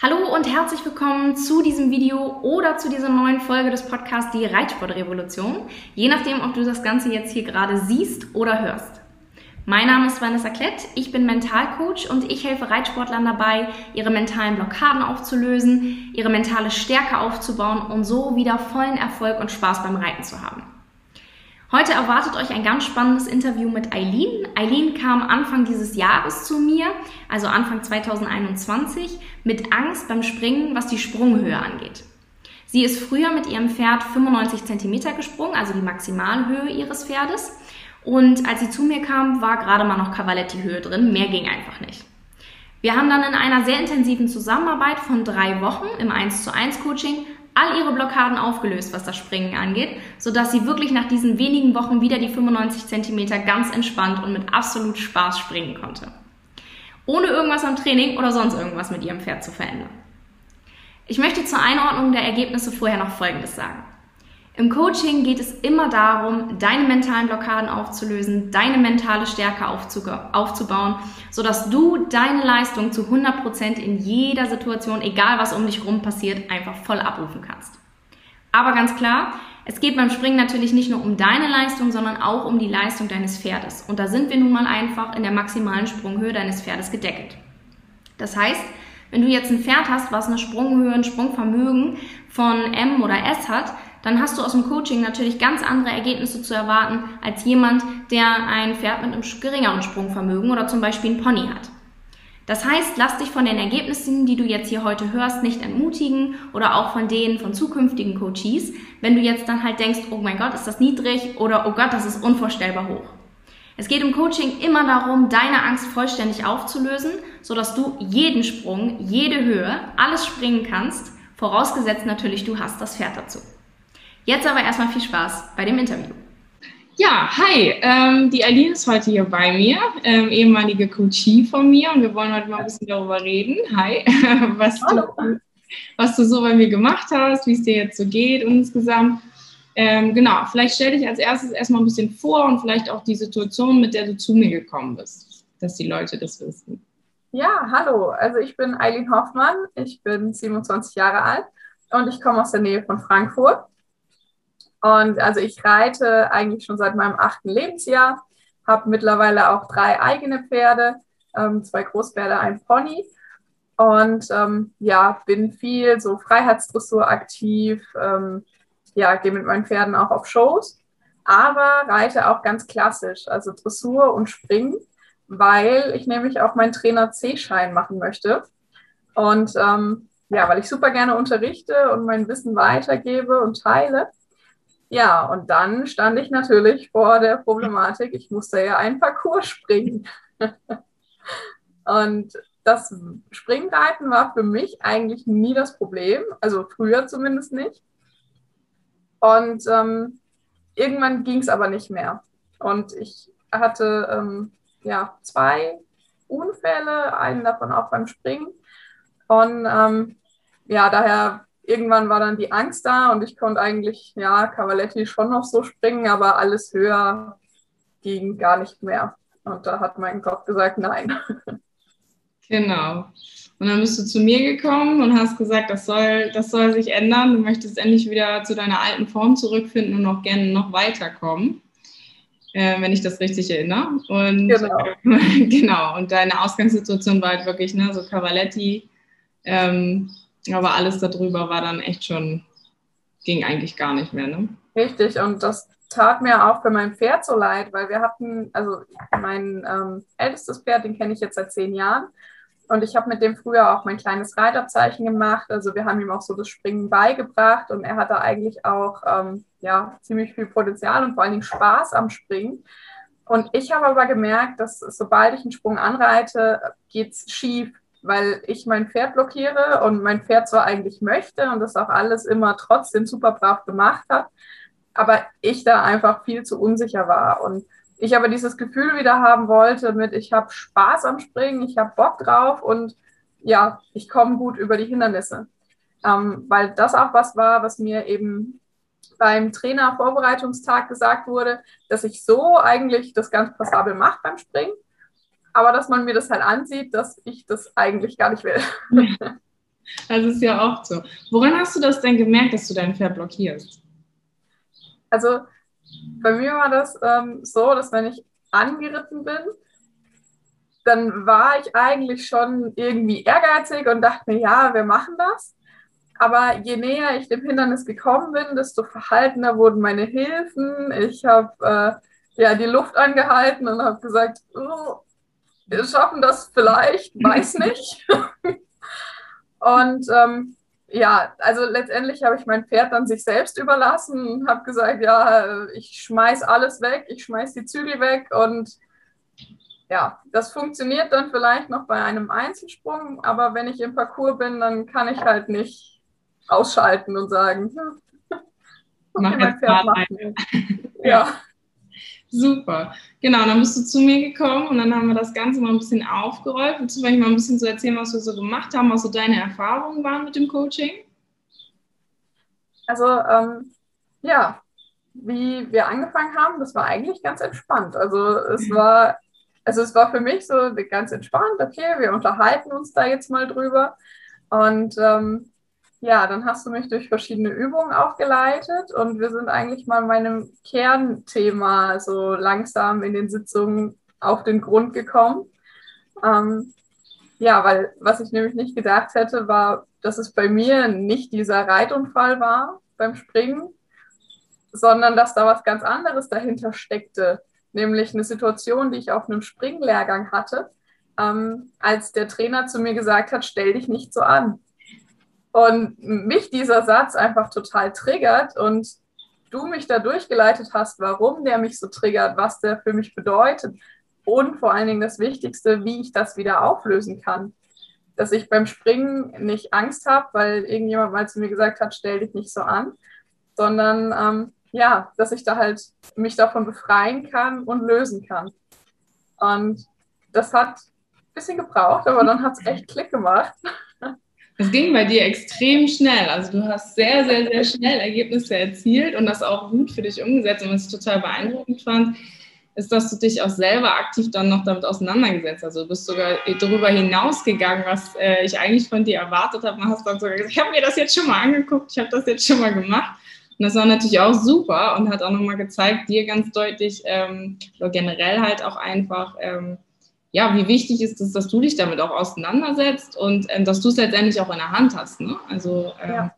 Hallo und herzlich willkommen zu diesem Video oder zu dieser neuen Folge des Podcasts Die Reitsportrevolution, je nachdem, ob du das Ganze jetzt hier gerade siehst oder hörst. Mein Name ist Vanessa Klett, ich bin Mentalcoach und ich helfe Reitsportlern dabei, ihre mentalen Blockaden aufzulösen, ihre mentale Stärke aufzubauen und so wieder vollen Erfolg und Spaß beim Reiten zu haben. Heute erwartet euch ein ganz spannendes Interview mit Eileen. Eileen kam Anfang dieses Jahres zu mir, also Anfang 2021, mit Angst beim Springen, was die Sprunghöhe angeht. Sie ist früher mit ihrem Pferd 95 cm gesprungen, also die Maximalhöhe ihres Pferdes. Und als sie zu mir kam, war gerade mal noch Cavaletti-Höhe drin. Mehr ging einfach nicht. Wir haben dann in einer sehr intensiven Zusammenarbeit von drei Wochen im 1 zu 1 Coaching all ihre Blockaden aufgelöst, was das Springen angeht, sodass sie wirklich nach diesen wenigen Wochen wieder die 95 cm ganz entspannt und mit absolut Spaß springen konnte. Ohne irgendwas am Training oder sonst irgendwas mit ihrem Pferd zu verändern. Ich möchte zur Einordnung der Ergebnisse vorher noch Folgendes sagen. Im Coaching geht es immer darum, deine mentalen Blockaden aufzulösen, deine mentale Stärke aufzubauen, sodass du deine Leistung zu 100% in jeder Situation, egal was um dich rum passiert, einfach voll abrufen kannst. Aber ganz klar, es geht beim Springen natürlich nicht nur um deine Leistung, sondern auch um die Leistung deines Pferdes. Und da sind wir nun mal einfach in der maximalen Sprunghöhe deines Pferdes gedeckelt. Das heißt, wenn du jetzt ein Pferd hast, was eine Sprunghöhe, ein Sprungvermögen von M oder S hat, dann hast du aus dem Coaching natürlich ganz andere Ergebnisse zu erwarten als jemand, der ein Pferd mit einem geringeren Sprungvermögen oder zum Beispiel ein Pony hat. Das heißt, lass dich von den Ergebnissen, die du jetzt hier heute hörst, nicht entmutigen oder auch von denen von zukünftigen Coaches, wenn du jetzt dann halt denkst, oh mein Gott, ist das niedrig oder oh Gott, das ist unvorstellbar hoch. Es geht im Coaching immer darum, deine Angst vollständig aufzulösen, sodass du jeden Sprung, jede Höhe, alles springen kannst, vorausgesetzt natürlich, du hast das Pferd dazu. Jetzt aber erstmal viel Spaß bei dem Interview. Ja, hi, ähm, die Aline ist heute hier bei mir, ähm, ehemalige Coachie von mir und wir wollen heute mal ein bisschen darüber reden. Hi, was du, was du so bei mir gemacht hast, wie es dir jetzt so geht insgesamt. Ähm, genau, vielleicht stell dich als erstes erstmal ein bisschen vor und vielleicht auch die Situation, mit der du zu mir gekommen bist, dass die Leute das wissen. Ja, hallo, also ich bin Eileen Hoffmann, ich bin 27 Jahre alt und ich komme aus der Nähe von Frankfurt. Und also ich reite eigentlich schon seit meinem achten Lebensjahr, habe mittlerweile auch drei eigene Pferde, ähm, zwei Großpferde, ein Pony. Und ähm, ja, bin viel so Freiheitsdressur aktiv, ähm, ja, gehe mit meinen Pferden auch auf Shows, aber reite auch ganz klassisch, also Dressur und Springen, weil ich nämlich auch meinen Trainer C-Schein machen möchte. Und ähm, ja, weil ich super gerne unterrichte und mein Wissen weitergebe und teile. Ja, und dann stand ich natürlich vor der Problematik, ich musste ja einen Parcours springen. und das Springreiten war für mich eigentlich nie das Problem, also früher zumindest nicht. Und ähm, irgendwann ging es aber nicht mehr. Und ich hatte ähm, ja zwei Unfälle, einen davon auch beim Springen. Und ähm, ja, daher irgendwann war dann die Angst da und ich konnte eigentlich, ja, Cavaletti schon noch so springen, aber alles höher ging gar nicht mehr. Und da hat mein Kopf gesagt, nein. Genau. Und dann bist du zu mir gekommen und hast gesagt, das soll, das soll sich ändern. Du möchtest endlich wieder zu deiner alten Form zurückfinden und noch gerne noch weiterkommen, äh, wenn ich das richtig erinnere. Und genau. genau. Und deine Ausgangssituation war halt wirklich ne, so Cavaletti. Ähm, aber alles darüber war dann echt schon, ging eigentlich gar nicht mehr. Ne? Richtig, und das tat mir auch für mein Pferd so leid, weil wir hatten, also mein ähm, ältestes Pferd, den kenne ich jetzt seit zehn Jahren. Und ich habe mit dem früher auch mein kleines Reiterzeichen gemacht. Also wir haben ihm auch so das Springen beigebracht und er hatte eigentlich auch ähm, ja, ziemlich viel Potenzial und vor allen Dingen Spaß am Springen. Und ich habe aber gemerkt, dass sobald ich einen Sprung anreite, geht es schief weil ich mein Pferd blockiere und mein Pferd zwar eigentlich möchte und das auch alles immer trotzdem super brav gemacht hat, aber ich da einfach viel zu unsicher war und ich aber dieses Gefühl wieder haben wollte mit, ich habe Spaß am Springen, ich habe Bock drauf und ja, ich komme gut über die Hindernisse. Ähm, weil das auch was war, was mir eben beim Trainer-Vorbereitungstag gesagt wurde, dass ich so eigentlich das ganz passabel mache beim Springen aber dass man mir das halt ansieht, dass ich das eigentlich gar nicht will. Das ist ja auch so. Woran hast du das denn gemerkt, dass du dein Pferd blockierst? Also bei mir war das ähm, so, dass wenn ich angeritten bin, dann war ich eigentlich schon irgendwie ehrgeizig und dachte mir, ja, wir machen das. Aber je näher ich dem Hindernis gekommen bin, desto verhaltener wurden meine Hilfen. Ich habe äh, ja die Luft angehalten und habe gesagt, oh, wir schaffen das vielleicht, weiß nicht. und ähm, ja, also letztendlich habe ich mein Pferd dann sich selbst überlassen und habe gesagt, ja, ich schmeiß alles weg, ich schmeiß die Zügel weg und ja, das funktioniert dann vielleicht noch bei einem Einzelsprung, aber wenn ich im Parcours bin, dann kann ich halt nicht ausschalten und sagen, okay, mein Pferd macht ja. Super. Genau, dann bist du zu mir gekommen und dann haben wir das Ganze mal ein bisschen aufgerollt. Willst du vielleicht mal ein bisschen so erzählen, was wir so gemacht haben, was so deine Erfahrungen waren mit dem Coaching? Also, ähm, ja, wie wir angefangen haben, das war eigentlich ganz entspannt. Also es mhm. war, also es war für mich so ganz entspannt, okay, wir unterhalten uns da jetzt mal drüber. Und ähm, ja, dann hast du mich durch verschiedene Übungen auch geleitet und wir sind eigentlich mal meinem Kernthema so langsam in den Sitzungen auf den Grund gekommen. Ähm, ja, weil was ich nämlich nicht gedacht hätte, war, dass es bei mir nicht dieser Reitunfall war beim Springen, sondern dass da was ganz anderes dahinter steckte, nämlich eine Situation, die ich auf einem Springlehrgang hatte, ähm, als der Trainer zu mir gesagt hat, stell dich nicht so an. Und mich dieser Satz einfach total triggert und du mich da durchgeleitet hast, warum der mich so triggert, was der für mich bedeutet und vor allen Dingen das Wichtigste, wie ich das wieder auflösen kann. Dass ich beim Springen nicht Angst habe, weil irgendjemand mal zu mir gesagt hat, stell dich nicht so an, sondern ähm, ja, dass ich da halt mich davon befreien kann und lösen kann. Und das hat ein bisschen gebraucht, aber dann hat es echt Klick gemacht. Es ging bei dir extrem schnell. Also du hast sehr, sehr, sehr schnell Ergebnisse erzielt und das auch gut für dich umgesetzt. Und was ich total beeindruckend fand, ist, dass du dich auch selber aktiv dann noch damit auseinandergesetzt hast. Also du bist sogar darüber hinausgegangen, was äh, ich eigentlich von dir erwartet habe. Man hast dann sogar gesagt, ich habe mir das jetzt schon mal angeguckt, ich habe das jetzt schon mal gemacht. Und das war natürlich auch super und hat auch nochmal gezeigt, dir ganz deutlich, ähm, oder generell halt auch einfach, ähm, ja, wie wichtig ist es, dass du dich damit auch auseinandersetzt und ähm, dass du es letztendlich auch in der Hand hast. Ne? Also ähm, ja.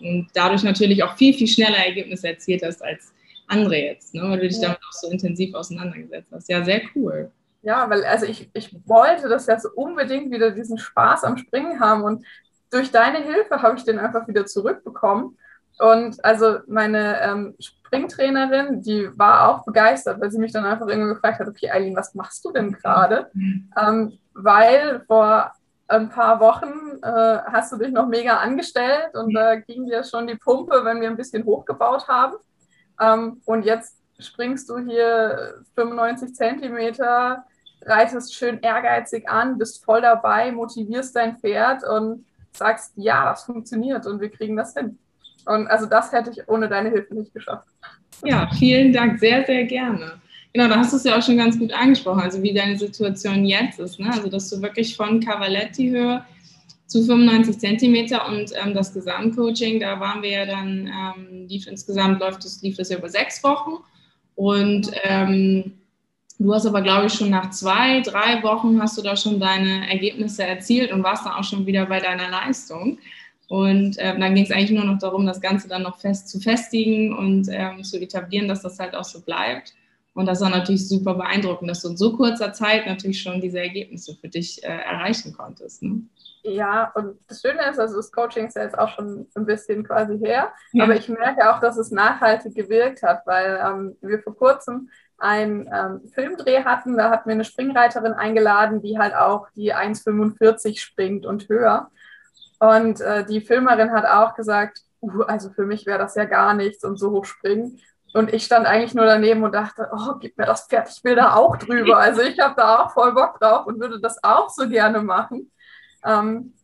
und dadurch natürlich auch viel, viel schneller Ergebnisse erzielt hast als andere jetzt, ne? weil du dich ja. damit auch so intensiv auseinandergesetzt hast. Ja, sehr cool. Ja, weil also ich, ich wollte das ja so unbedingt wieder diesen Spaß am Springen haben und durch deine Hilfe habe ich den einfach wieder zurückbekommen. Und also meine ähm, Springtrainerin, die war auch begeistert, weil sie mich dann einfach irgendwann gefragt hat, okay, Eileen, was machst du denn gerade? Mhm. Ähm, weil vor ein paar Wochen äh, hast du dich noch mega angestellt und da ging dir schon die Pumpe, wenn wir ein bisschen hochgebaut haben. Ähm, und jetzt springst du hier 95 Zentimeter, reitest schön ehrgeizig an, bist voll dabei, motivierst dein Pferd und sagst, ja, das funktioniert und wir kriegen das hin. Und also das hätte ich ohne deine Hilfe nicht geschafft. Ja, vielen Dank, sehr, sehr gerne. Genau, da hast du es ja auch schon ganz gut angesprochen, also wie deine Situation jetzt ist. Ne? Also, dass du wirklich von Cavaletti-Höhe zu 95 Zentimeter und ähm, das Gesamtcoaching, da waren wir ja dann, ähm, lief insgesamt läuft das, lief das ja über sechs Wochen. Und ähm, du hast aber, glaube ich, schon nach zwei, drei Wochen hast du da schon deine Ergebnisse erzielt und warst dann auch schon wieder bei deiner Leistung. Und äh, dann ging es eigentlich nur noch darum, das Ganze dann noch fest zu festigen und ähm, zu etablieren, dass das halt auch so bleibt. Und das war natürlich super beeindruckend, dass du in so kurzer Zeit natürlich schon diese Ergebnisse für dich äh, erreichen konntest. Ne? Ja, und das Schöne ist, also das Coaching ist ja jetzt auch schon ein bisschen quasi her, ja. aber ich merke auch, dass es nachhaltig gewirkt hat, weil ähm, wir vor kurzem einen ähm, Filmdreh hatten, da hatten wir eine Springreiterin eingeladen, die halt auch die 1,45 springt und höher. Und äh, die Filmerin hat auch gesagt, uh, also für mich wäre das ja gar nichts und so hoch springen. Und ich stand eigentlich nur daneben und dachte, oh, gib mir das Pferd, ich will da auch drüber. Also ich habe da auch voll Bock drauf und würde das auch so gerne machen. Ähm,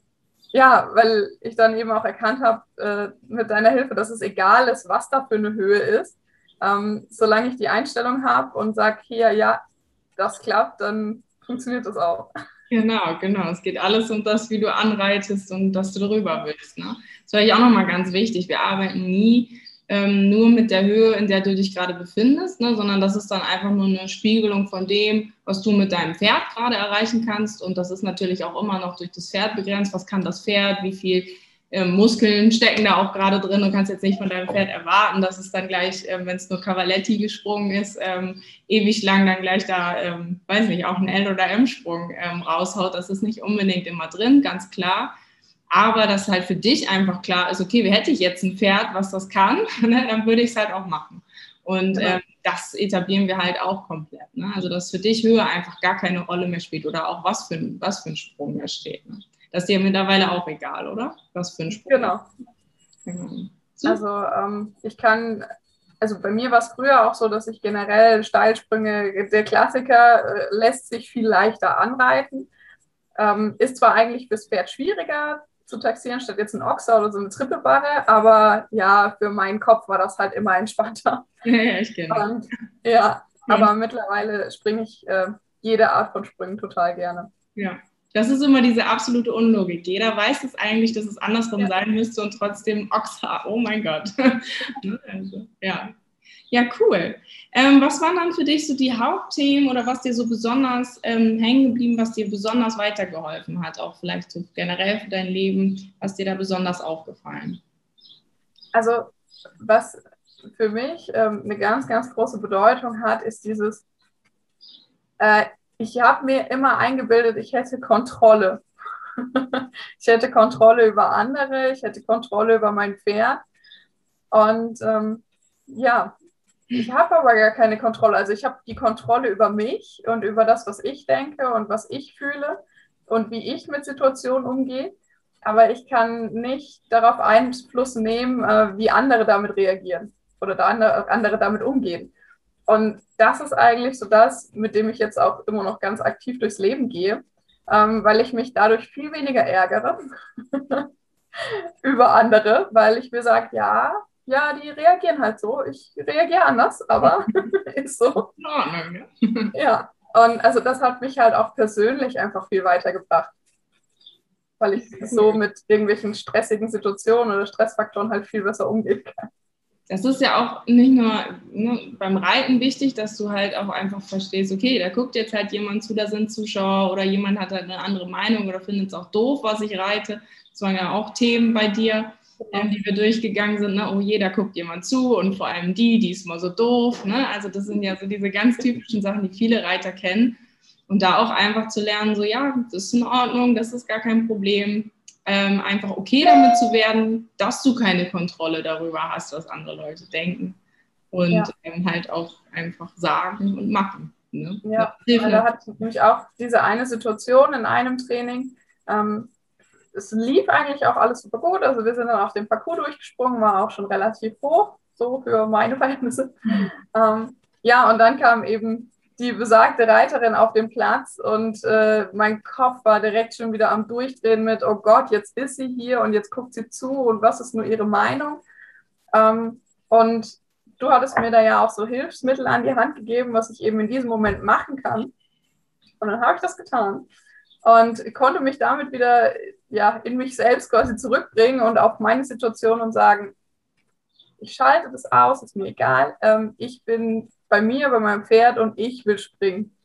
ja, weil ich dann eben auch erkannt habe äh, mit deiner Hilfe, dass es egal ist, was da für eine Höhe ist. Ähm, solange ich die Einstellung habe und sage, hier, ja, das klappt, dann funktioniert das auch. Genau, genau. Es geht alles um das, wie du anreitest und dass du darüber willst. Ne? Das war ich auch nochmal ganz wichtig. Wir arbeiten nie ähm, nur mit der Höhe, in der du dich gerade befindest, ne, sondern das ist dann einfach nur eine Spiegelung von dem, was du mit deinem Pferd gerade erreichen kannst. Und das ist natürlich auch immer noch durch das Pferd begrenzt. Was kann das Pferd? Wie viel ähm, Muskeln stecken da auch gerade drin? Du kannst jetzt nicht von deinem Pferd erwarten, dass es dann gleich, ähm, wenn es nur Cavaletti gesprungen ist, ähm, ewig lang dann gleich da, ähm, weiß nicht, auch einen L- oder M-Sprung ähm, raushaut. Das ist nicht unbedingt immer drin, ganz klar aber dass halt für dich einfach klar ist, okay, wie hätte ich jetzt ein Pferd, was das kann, ne, dann würde ich es halt auch machen. Und genau. äh, das etablieren wir halt auch komplett. Ne? Also, dass für dich Höhe einfach gar keine Rolle mehr spielt oder auch was für, ein, was für ein Sprung da steht. Ne? Das ist dir mittlerweile auch egal, oder? Was für ein Sprung. Genau. genau. So. Also, ähm, ich kann, also bei mir war es früher auch so, dass ich generell Steilsprünge, der Klassiker äh, lässt sich viel leichter anreiten. Ähm, ist zwar eigentlich fürs Pferd schwieriger, zu taxieren, statt jetzt ein Ochser oder so eine Trippelbarre. Aber ja, für meinen Kopf war das halt immer entspannter. Ja, ich kenne. Ja, aber ja. mittlerweile springe ich äh, jede Art von Sprüngen total gerne. Ja. Das ist immer diese absolute Unlogik. Jeder weiß es eigentlich, dass es andersrum ja. sein müsste und trotzdem Ochser, oh mein Gott. also, ja, ja, cool. Ähm, was waren dann für dich so die Hauptthemen oder was dir so besonders ähm, hängen geblieben, was dir besonders weitergeholfen hat, auch vielleicht so generell für dein Leben, was dir da besonders aufgefallen? Also, was für mich ähm, eine ganz, ganz große Bedeutung hat, ist dieses, äh, ich habe mir immer eingebildet, ich hätte Kontrolle. ich hätte Kontrolle über andere, ich hätte Kontrolle über mein Pferd. Und ähm, ja, ich habe aber gar keine Kontrolle. Also ich habe die Kontrolle über mich und über das, was ich denke und was ich fühle und wie ich mit Situationen umgehe. Aber ich kann nicht darauf Einfluss nehmen, äh, wie andere damit reagieren oder andere damit umgehen. Und das ist eigentlich so das, mit dem ich jetzt auch immer noch ganz aktiv durchs Leben gehe, ähm, weil ich mich dadurch viel weniger ärgere über andere, weil ich mir sage, ja, ja, die reagieren halt so. Ich reagiere anders, aber ist so. ja, und also das hat mich halt auch persönlich einfach viel weitergebracht. Weil ich so mit irgendwelchen stressigen Situationen oder Stressfaktoren halt viel besser umgehen kann. Das ist ja auch nicht nur ne, beim Reiten wichtig, dass du halt auch einfach verstehst, okay, da guckt jetzt halt jemand zu, da sind Zuschauer oder jemand hat halt eine andere Meinung oder findet es auch doof, was ich reite. Das waren ja auch Themen bei dir ähm, die wir durchgegangen sind, ne? oh jeder guckt jemand zu und vor allem die, die ist mal so doof. Ne? Also das sind ja so diese ganz typischen Sachen, die viele Reiter kennen. Und da auch einfach zu lernen, so ja, das ist in Ordnung, das ist gar kein Problem. Ähm, einfach okay damit zu werden, dass du keine Kontrolle darüber hast, was andere Leute denken. Und ja. ähm, halt auch einfach sagen und machen. Ne? Ja, da hatte ich nämlich auch diese eine Situation in einem Training. Ähm, es lief eigentlich auch alles super gut. Also wir sind dann auf dem Parcours durchgesprungen, war auch schon relativ hoch, so für meine Verhältnisse. Mhm. Ähm, ja, und dann kam eben die besagte Reiterin auf den Platz und äh, mein Kopf war direkt schon wieder am Durchdrehen mit, oh Gott, jetzt ist sie hier und jetzt guckt sie zu und was ist nur ihre Meinung? Ähm, und du hattest mir da ja auch so Hilfsmittel an die Hand gegeben, was ich eben in diesem Moment machen kann. Und dann habe ich das getan und konnte mich damit wieder ja, in mich selbst quasi zurückbringen und auf meine Situation und sagen, ich schalte das aus, ist mir egal. Ähm, ich bin bei mir, bei meinem Pferd und ich will springen.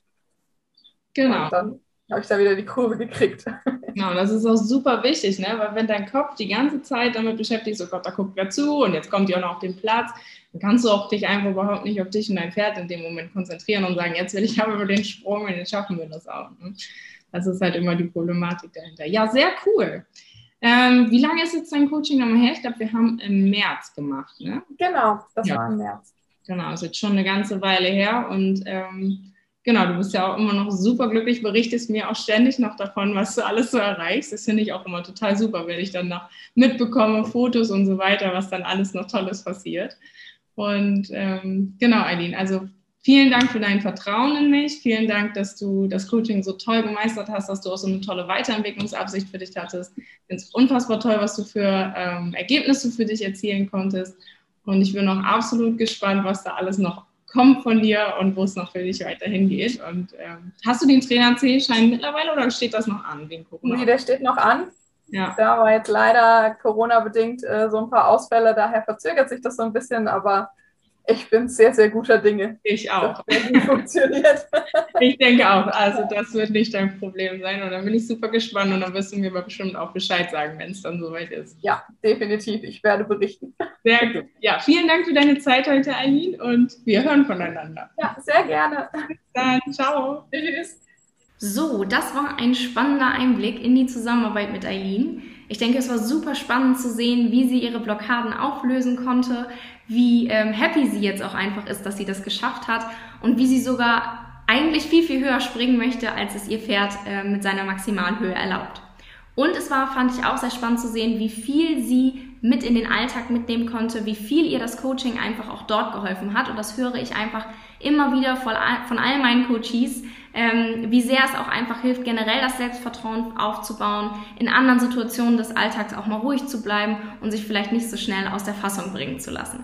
Genau. Und dann habe ich da wieder die Kurve gekriegt. Genau, das ist auch super wichtig, ne? weil wenn dein Kopf die ganze Zeit damit beschäftigt ist, oh Gott, da guckt wer zu und jetzt kommt ihr auch noch auf den Platz, dann kannst du auch dich einfach überhaupt nicht auf dich und dein Pferd in dem Moment konzentrieren und sagen, jetzt will ich aber über den Sprung und jetzt schaffen wir das auch. Ne? Das ist halt immer die Problematik dahinter. Ja, sehr cool. Ähm, wie lange ist jetzt dein Coaching nochmal her? Ich glaube, wir haben im März gemacht, ne? Genau, das ja. war im März. Genau, ist jetzt schon eine ganze Weile her und ähm, genau, du bist ja auch immer noch super glücklich, berichtest mir auch ständig noch davon, was du alles so erreichst. Das finde ich auch immer total super, wenn ich dann noch mitbekomme, Fotos und so weiter, was dann alles noch Tolles passiert. Und ähm, genau, Eileen, also Vielen Dank für dein Vertrauen in mich. Vielen Dank, dass du das Coaching so toll gemeistert hast, dass du auch so eine tolle Weiterentwicklungsabsicht für dich hattest. Ich finde es unfassbar toll, was du für ähm, Ergebnisse für dich erzielen konntest. Und ich bin auch absolut gespannt, was da alles noch kommt von dir und wo es noch für dich weiterhin geht. Und ähm, hast du den Trainer C-Schein mittlerweile oder steht das noch an wegen Corona? Nee, der steht noch an. Ja. Da war jetzt leider Corona-bedingt äh, so ein paar Ausfälle, daher verzögert sich das so ein bisschen, aber ich bin sehr, sehr guter Dinge. Ich auch. Das funktioniert. ich denke auch. Also das wird nicht dein Problem sein. Und dann bin ich super gespannt und dann wirst du mir aber bestimmt auch Bescheid sagen, wenn es dann soweit ist. Ja, definitiv. Ich werde berichten. Sehr gut. Ja, vielen Dank für deine Zeit heute, Eileen. Und wir hören voneinander. Ja, sehr gerne. Bis dann. Ciao. Tschüss. So, das war ein spannender Einblick in die Zusammenarbeit mit Eileen. Ich denke, es war super spannend zu sehen, wie sie ihre Blockaden auflösen konnte, wie ähm, happy sie jetzt auch einfach ist, dass sie das geschafft hat und wie sie sogar eigentlich viel, viel höher springen möchte, als es ihr Pferd äh, mit seiner Maximalhöhe erlaubt. Und es war, fand ich auch sehr spannend zu sehen, wie viel sie mit in den Alltag mitnehmen konnte, wie viel ihr das Coaching einfach auch dort geholfen hat. Und das höre ich einfach immer wieder von all meinen Coaches, ähm, wie sehr es auch einfach hilft, generell das Selbstvertrauen aufzubauen, in anderen Situationen des Alltags auch mal ruhig zu bleiben und sich vielleicht nicht so schnell aus der Fassung bringen zu lassen.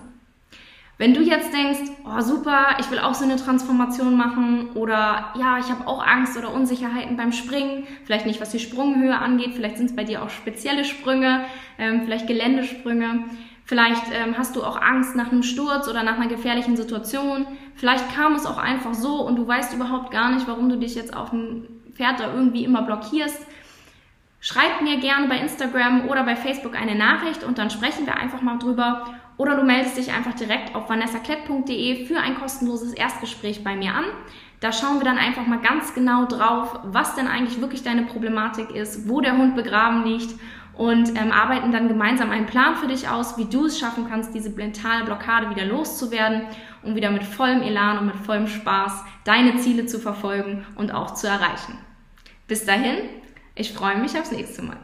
Wenn du jetzt denkst, oh super, ich will auch so eine Transformation machen oder ja, ich habe auch Angst oder Unsicherheiten beim Springen, vielleicht nicht was die Sprunghöhe angeht, vielleicht sind es bei dir auch spezielle Sprünge, ähm, vielleicht Geländesprünge, vielleicht ähm, hast du auch Angst nach einem Sturz oder nach einer gefährlichen Situation, vielleicht kam es auch einfach so und du weißt überhaupt gar nicht, warum du dich jetzt auf dem Pferd da irgendwie immer blockierst. Schreib mir gerne bei Instagram oder bei Facebook eine Nachricht und dann sprechen wir einfach mal drüber oder du meldest dich einfach direkt auf vanessaklett.de für ein kostenloses Erstgespräch bei mir an. Da schauen wir dann einfach mal ganz genau drauf, was denn eigentlich wirklich deine Problematik ist, wo der Hund begraben liegt und ähm, arbeiten dann gemeinsam einen Plan für dich aus, wie du es schaffen kannst, diese mentale Blockade wieder loszuwerden und wieder mit vollem Elan und mit vollem Spaß deine Ziele zu verfolgen und auch zu erreichen. Bis dahin, ich freue mich aufs nächste Mal.